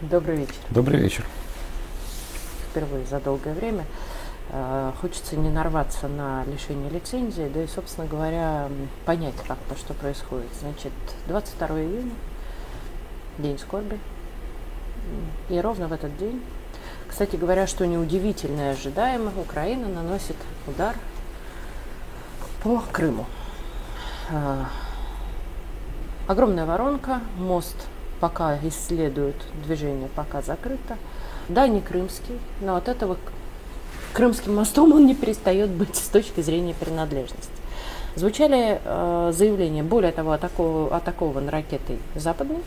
Добрый вечер. Добрый вечер. Впервые за долгое время э, хочется не нарваться на лишение лицензии, да и, собственно говоря, понять как-то, что происходит. Значит, 22 июня, день скорби, и ровно в этот день, кстати говоря, что неудивительно и ожидаемо, Украина наносит удар по Крыму. Э, огромная воронка, мост пока исследуют движение, пока закрыто. Да, не крымский, но от этого крымским мостом он не перестает быть с точки зрения принадлежности. Звучали э, заявления, более того, атакован, атакован ракетой западной.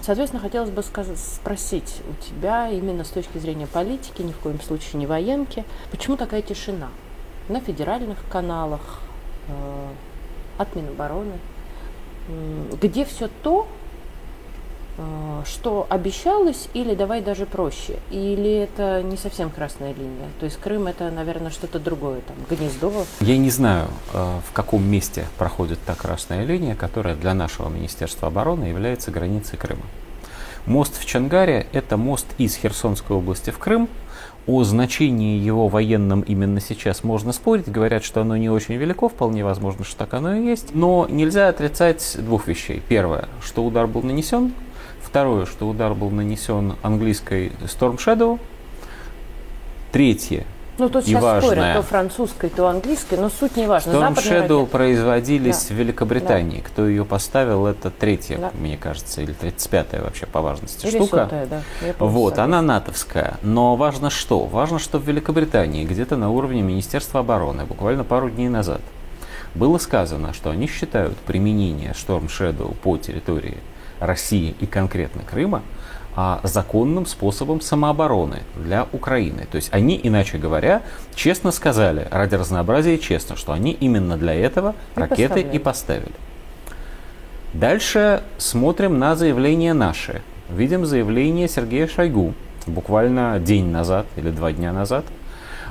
Соответственно, хотелось бы сказать, спросить у тебя именно с точки зрения политики, ни в коем случае не военки, почему такая тишина на федеральных каналах, э, от Минобороны, где все то, что обещалось, или давай даже проще, или это не совсем красная линия. То есть Крым это, наверное, что-то другое, там, гнездо. Я не знаю, а, в каком месте проходит та красная линия, которая для нашего Министерства обороны является границей Крыма. Мост в Чангаре – это мост из Херсонской области в Крым. О значении его военном именно сейчас можно спорить. Говорят, что оно не очень велико, вполне возможно, что так оно и есть. Но нельзя отрицать двух вещей. Первое, что удар был нанесен, Второе, что удар был нанесен английской Storm Shadow. Третье, ну, тут сейчас важное, спорят, то французской, то английской, но суть не важна. Storm Shadow ракеты. производились да. в Великобритании. Да. Кто ее поставил, это третья, да. мне кажется, или 35-я вообще по важности или штука. Сотая, да. Вот, она натовская. Но важно что? Важно, что в Великобритании, где-то на уровне Министерства обороны, буквально пару дней назад, было сказано, что они считают применение Storm Shadow по территории России и конкретно Крыма а, законным способом самообороны для Украины. То есть они, иначе говоря, честно сказали, ради разнообразия честно, что они именно для этого и ракеты поставляли. и поставили. Дальше смотрим на заявление наши. Видим заявление Сергея Шойгу буквально день назад или два дня назад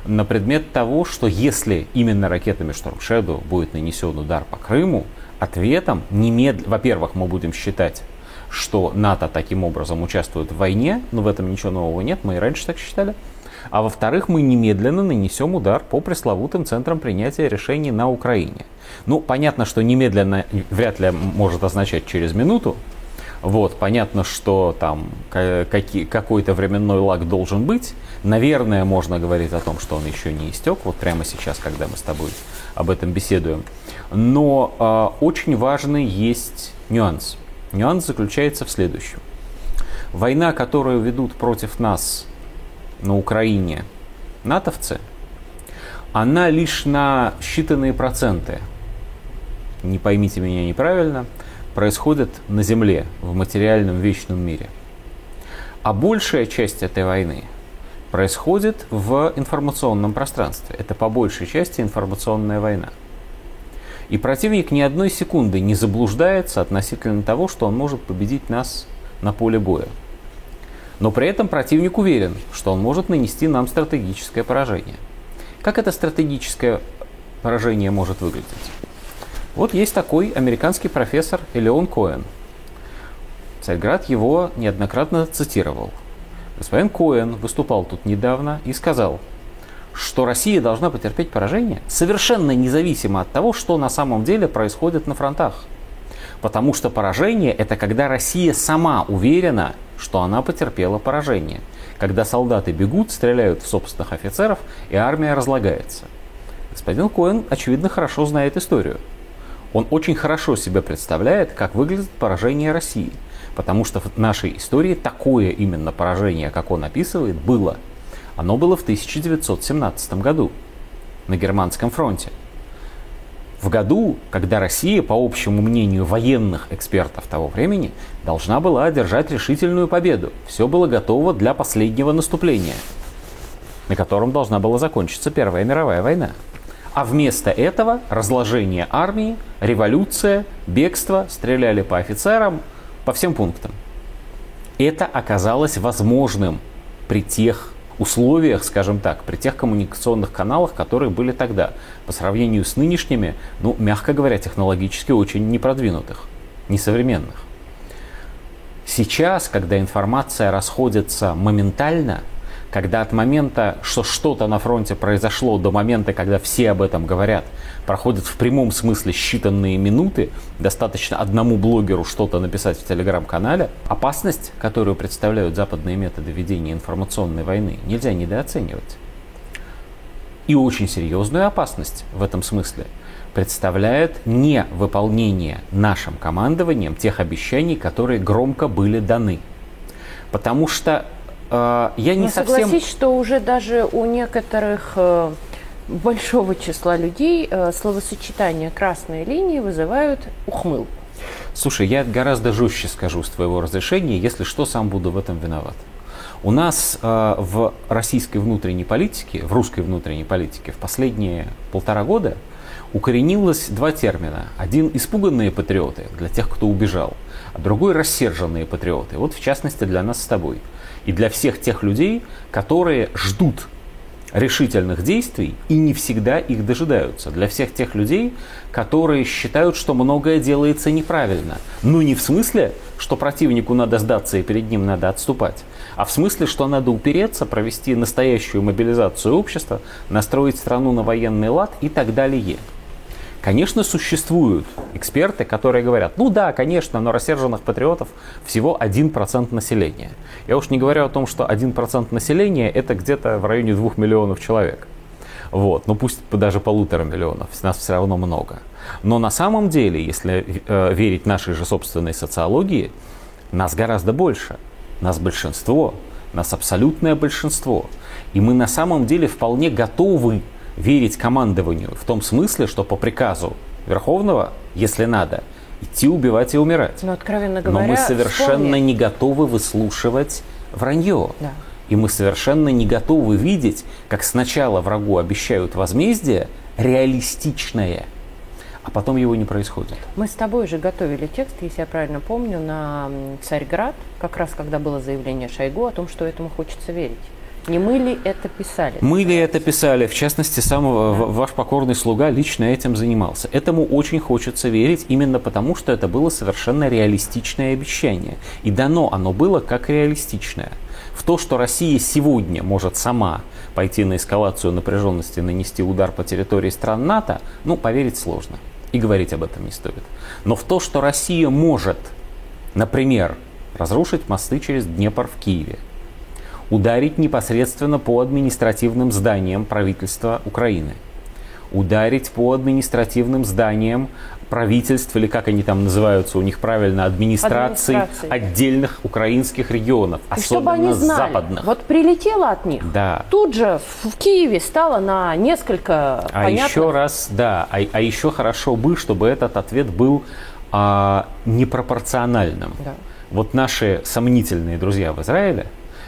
на предмет того, что если именно ракетами Shadow будет нанесен удар по Крыму, ответом немедленно, во-первых, мы будем считать что НАТО таким образом участвует в войне, но в этом ничего нового нет, мы и раньше так считали. А во-вторых, мы немедленно нанесем удар по пресловутым центрам принятия решений на Украине. Ну, понятно, что немедленно вряд ли может означать через минуту. Вот, понятно, что там какой-то временной лаг должен быть. Наверное, можно говорить о том, что он еще не истек, вот прямо сейчас, когда мы с тобой об этом беседуем. Но э, очень важный есть нюанс. Нюанс заключается в следующем. Война, которую ведут против нас на Украине натовцы, она лишь на считанные проценты, не поймите меня неправильно, происходит на Земле, в материальном вечном мире. А большая часть этой войны происходит в информационном пространстве. Это по большей части информационная война. И противник ни одной секунды не заблуждается относительно того, что он может победить нас на поле боя. Но при этом противник уверен, что он может нанести нам стратегическое поражение. Как это стратегическое поражение может выглядеть? Вот есть такой американский профессор Элеон Коэн. Царьград его неоднократно цитировал. Господин Коэн выступал тут недавно и сказал – что Россия должна потерпеть поражение, совершенно независимо от того, что на самом деле происходит на фронтах. Потому что поражение – это когда Россия сама уверена, что она потерпела поражение. Когда солдаты бегут, стреляют в собственных офицеров, и армия разлагается. Господин Коэн, очевидно, хорошо знает историю. Он очень хорошо себе представляет, как выглядит поражение России. Потому что в нашей истории такое именно поражение, как он описывает, было – оно было в 1917 году на Германском фронте. В году, когда Россия, по общему мнению военных экспертов того времени, должна была одержать решительную победу. Все было готово для последнего наступления, на котором должна была закончиться Первая мировая война. А вместо этого разложение армии, революция, бегство, стреляли по офицерам, по всем пунктам. Это оказалось возможным при тех условиях, скажем так, при тех коммуникационных каналах, которые были тогда, по сравнению с нынешними, ну, мягко говоря, технологически очень непродвинутых, несовременных. Сейчас, когда информация расходится моментально, когда от момента, что что-то на фронте произошло, до момента, когда все об этом говорят, проходят в прямом смысле считанные минуты, достаточно одному блогеру что-то написать в телеграм-канале, опасность, которую представляют западные методы ведения информационной войны, нельзя недооценивать. И очень серьезную опасность в этом смысле представляет не выполнение нашим командованием тех обещаний, которые громко были даны. Потому что я не Но совсем... Согласись, что уже даже у некоторых э, большого числа людей э, словосочетание «красные линии» вызывают ухмылку. Слушай, я гораздо жестче скажу с твоего разрешения, если что, сам буду в этом виноват. У нас э, в российской внутренней политике, в русской внутренней политике в последние полтора года укоренилось два термина. Один – испуганные патриоты, для тех, кто убежал, а другой – рассерженные патриоты. Вот в частности для нас с тобой. И для всех тех людей, которые ждут решительных действий и не всегда их дожидаются. Для всех тех людей, которые считают, что многое делается неправильно. Ну не в смысле, что противнику надо сдаться и перед ним надо отступать, а в смысле, что надо упереться, провести настоящую мобилизацию общества, настроить страну на военный лад и так далее. Конечно, существуют эксперты, которые говорят, ну да, конечно, но рассерженных патриотов всего 1% населения. Я уж не говорю о том, что 1% населения это где-то в районе 2 миллионов человек. Вот, ну пусть даже полутора миллионов, нас все равно много. Но на самом деле, если э, верить нашей же собственной социологии, нас гораздо больше. Нас большинство, нас абсолютное большинство. И мы на самом деле вполне готовы верить командованию в том смысле, что по приказу Верховного, если надо, идти убивать и умирать. Но, откровенно говоря, Но мы совершенно вспомни. не готовы выслушивать вранье. Да. И мы совершенно не готовы видеть, как сначала врагу обещают возмездие реалистичное, а потом его не происходит. Мы с тобой же готовили текст, если я правильно помню, на Царьград, как раз когда было заявление Шойгу о том, что этому хочется верить. Не мы ли это писали? Мы ли это писали? В частности, сам в- ваш покорный слуга лично этим занимался. Этому очень хочется верить, именно потому, что это было совершенно реалистичное обещание. И дано оно было как реалистичное. В то, что Россия сегодня может сама пойти на эскалацию напряженности, нанести удар по территории стран НАТО, ну, поверить сложно. И говорить об этом не стоит. Но в то, что Россия может, например, разрушить мосты через Днепр в Киеве, ударить непосредственно по административным зданиям правительства Украины, ударить по административным зданиям правительств, или как они там называются у них правильно, администраций Администрации. отдельных украинских регионов, И чтобы особенно они знали, западных. вот прилетело от них, Да. тут же в в Киеве стало на несколько А понятных- еще раз, да, а, а еще хорошо бы, чтобы этот ответ был а, непропорциональным. Да. Вот наши сомнительные друзья в Израиле,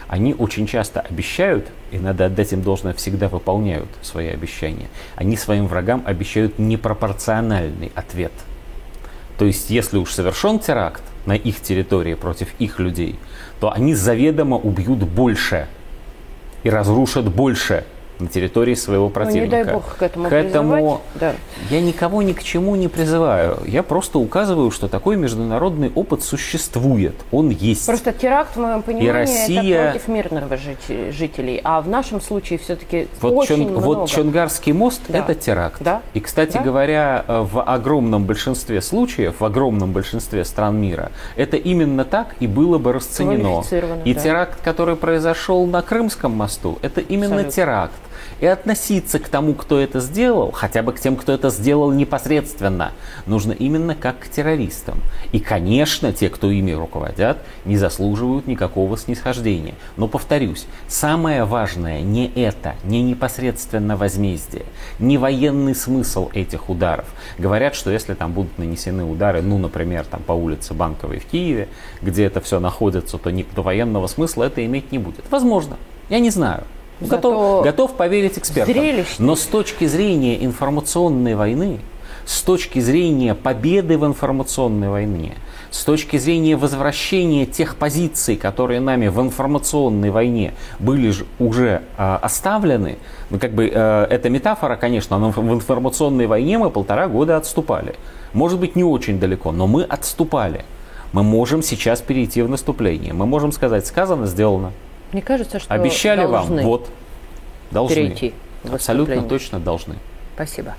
они очень часто обещают, и надо отдать им должное, всегда выполняют свои обещания. Они своим врагам обещают непропорциональный ответ. То есть, если уж совершен теракт на их территории против их людей, то они заведомо убьют больше и разрушат больше на территории своего Ну, противника. не дай бог к этому, К этому. Да. я никого ни к чему не призываю. Я просто указываю, что такой международный опыт существует. Он есть. Просто теракт, в моем понимании, Россия- это против жити- жителей. А в нашем случае все-таки Вот, очень Чон- много. вот Чонгарский мост Да. это теракт. Да. И, кстати Да. говоря, в огромном большинстве случаев, в огромном большинстве стран мира, это именно так и было бы расценено. И да. теракт, который произошел на Крымском мосту, это именно Абсолютно. теракт. И относиться к тому, кто это сделал, хотя бы к тем, кто это сделал непосредственно, нужно именно как к террористам. И, конечно, те, кто ими руководят, не заслуживают никакого снисхождения. Но, повторюсь, самое важное не это, не непосредственно возмездие, не военный смысл этих ударов. Говорят, что если там будут нанесены удары, ну, например, там по улице Банковой в Киеве, где это все находится, то, не, то военного смысла это иметь не будет. Возможно. Я не знаю. Готов, готов поверить экспертам. зрелищно. Но с точки зрения информационной войны, с точки зрения победы в информационной войне, с точки зрения возвращения тех позиций, которые нами в информационной войне были ж- уже а, оставлены, ну как бы э, это метафора, конечно, но в информационной войне мы полтора года отступали. Может быть, не очень далеко, но мы отступали. Мы можем сейчас перейти в наступление. Мы можем сказать, сказано, сделано. Мне кажется, что Обещали вам, вот. Должны. перейти Абсолютно точно должны. Спасибо.